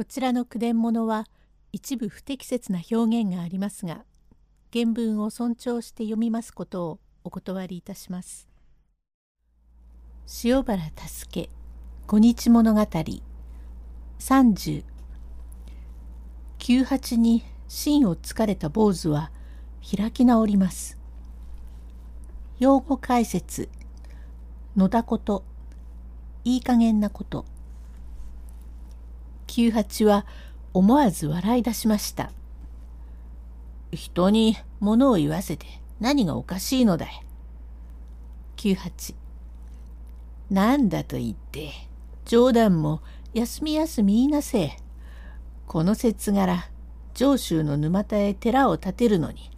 こちらの句伝物は一部不適切な表現がありますが原文を尊重して読みますことをお断りいたします。塩原助小日物語30九八に芯をつかれた坊主は開き直ります。用語解説野田こといい加減なこと九八は思わず笑い出しました。人に物を言わせて何がおかしいのだい。九八なんだと言って冗談も休み休み言いなせえ。この節柄上州の沼田へ寺を建てるのに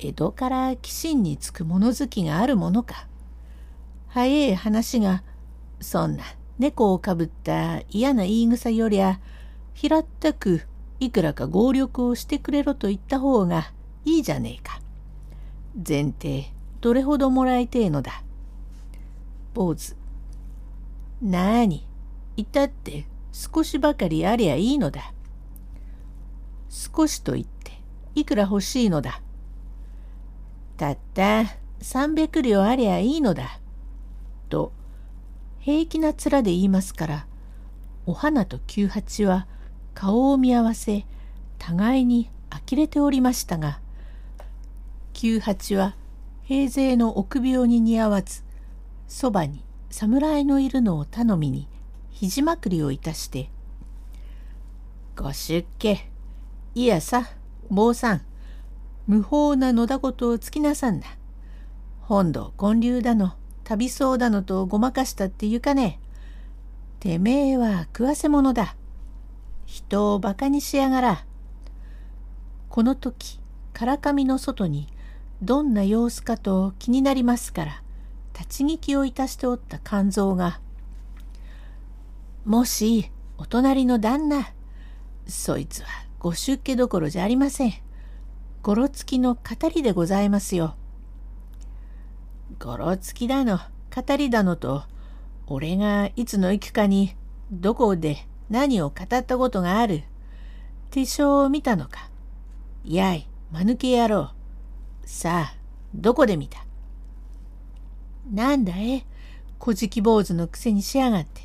江戸から寄進につく物好きがあるものか。早え話がそんな猫をかぶった嫌な言い草よりゃ平ったくいくらか合力をしてくれろと言った方がいいじゃねえか。前提どれほどもらいてえのだ。坊主。なあに、いたって少しばかりありゃいいのだ。少しと言っていくら欲しいのだ。たった300両ありゃいいのだ。と平気な面で言いますからお花と九八は顔を見合わせ互いに呆れておりましたが九八は平勢の臆病に似合わずそばに侍のいるのを頼みに肘まくりをいたして「ご出家いやさ坊さん無法な野田事をつきなさんな本土建立だの。旅そうだのとごまかしたって言うかねてめえは食わせ者だ。人をバカにしやがら。この時、からかみの外にどんな様子かと気になりますから、立ち聞きをいたしておった肝臓が、もし、お隣の旦那、そいつはご出家どころじゃありません。ごろつきの語りでございますよ。ごろつきだの、語りだのと、俺がいつの行くかに、どこで何を語ったことがある。手帳を見たのか。やい、間抜け野郎。さあ、どこで見た？なんだえ、小じき坊主のくせにしやがって。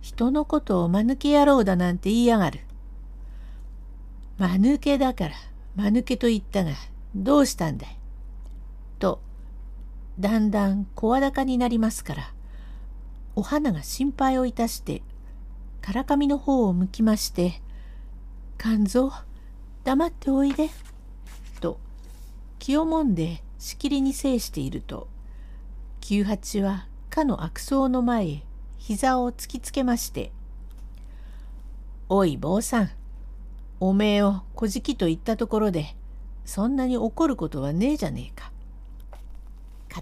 人のことを間抜け野郎だなんて言いやがる。間抜けだから間抜けと言ったがどうしたんだい？とだんだん声高になりますからお花が心配をいたしてからかみの方を向きまして「肝臓黙っておいで」と気をもんでしきりに制していると九八はかの悪僧の前へ膝を突きつけまして「おい坊さんおめえを小じきと言ったところでそんなに怒ることはねえじゃねえか。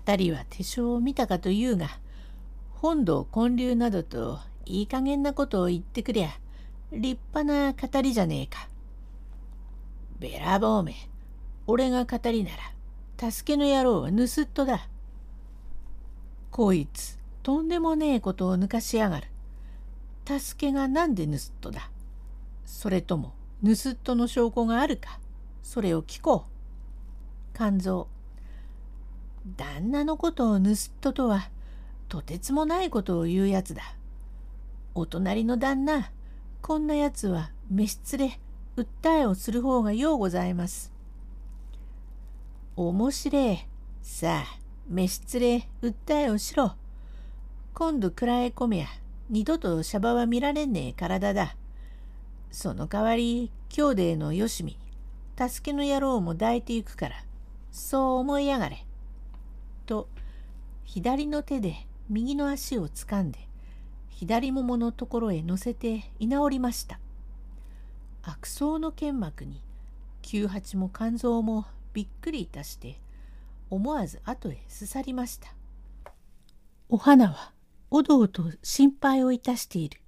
語りは手帳を見たかというが本堂建立などといい加減なことを言ってくりゃ立派な語りじゃねえか。べらぼうめ、俺が語りなら、助けの野郎は盗っ人だ。こいつ、とんでもねえことを抜かしやがる。助けがなんで盗っ人だ。それとも、盗っ人の証拠があるか。それを聞こう。肝臓。旦那のことを盗っ人とは、とてつもないことを言うやつだ。お隣の旦那、こんなやつは召し連れ、訴えをする方がようございます。面白え。さあ、召し連れ、訴えをしろ。今度蔵へ込めや、二度とシャバは見られねえ体だ。その代わり、兄弟のよしみ、助けの野郎も抱いていくから、そう思いやがれ。と、左の手で右の足をつかんで、左もものところへ乗せて居直りました。悪僧の剣幕に九八も肝臓もびっくりいたして思わず後へすさりました。お花はおどおど心配をいたしている。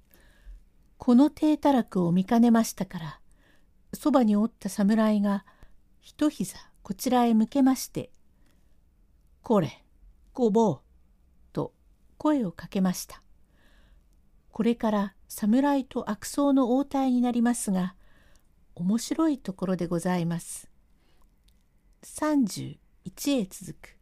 この低たらくを見かねましたからそばにおった侍が一膝こちらへ向けまして「これごぼう」と声をかけました。これから侍と悪僧の応対になりますが面白いところでございます。31へ続く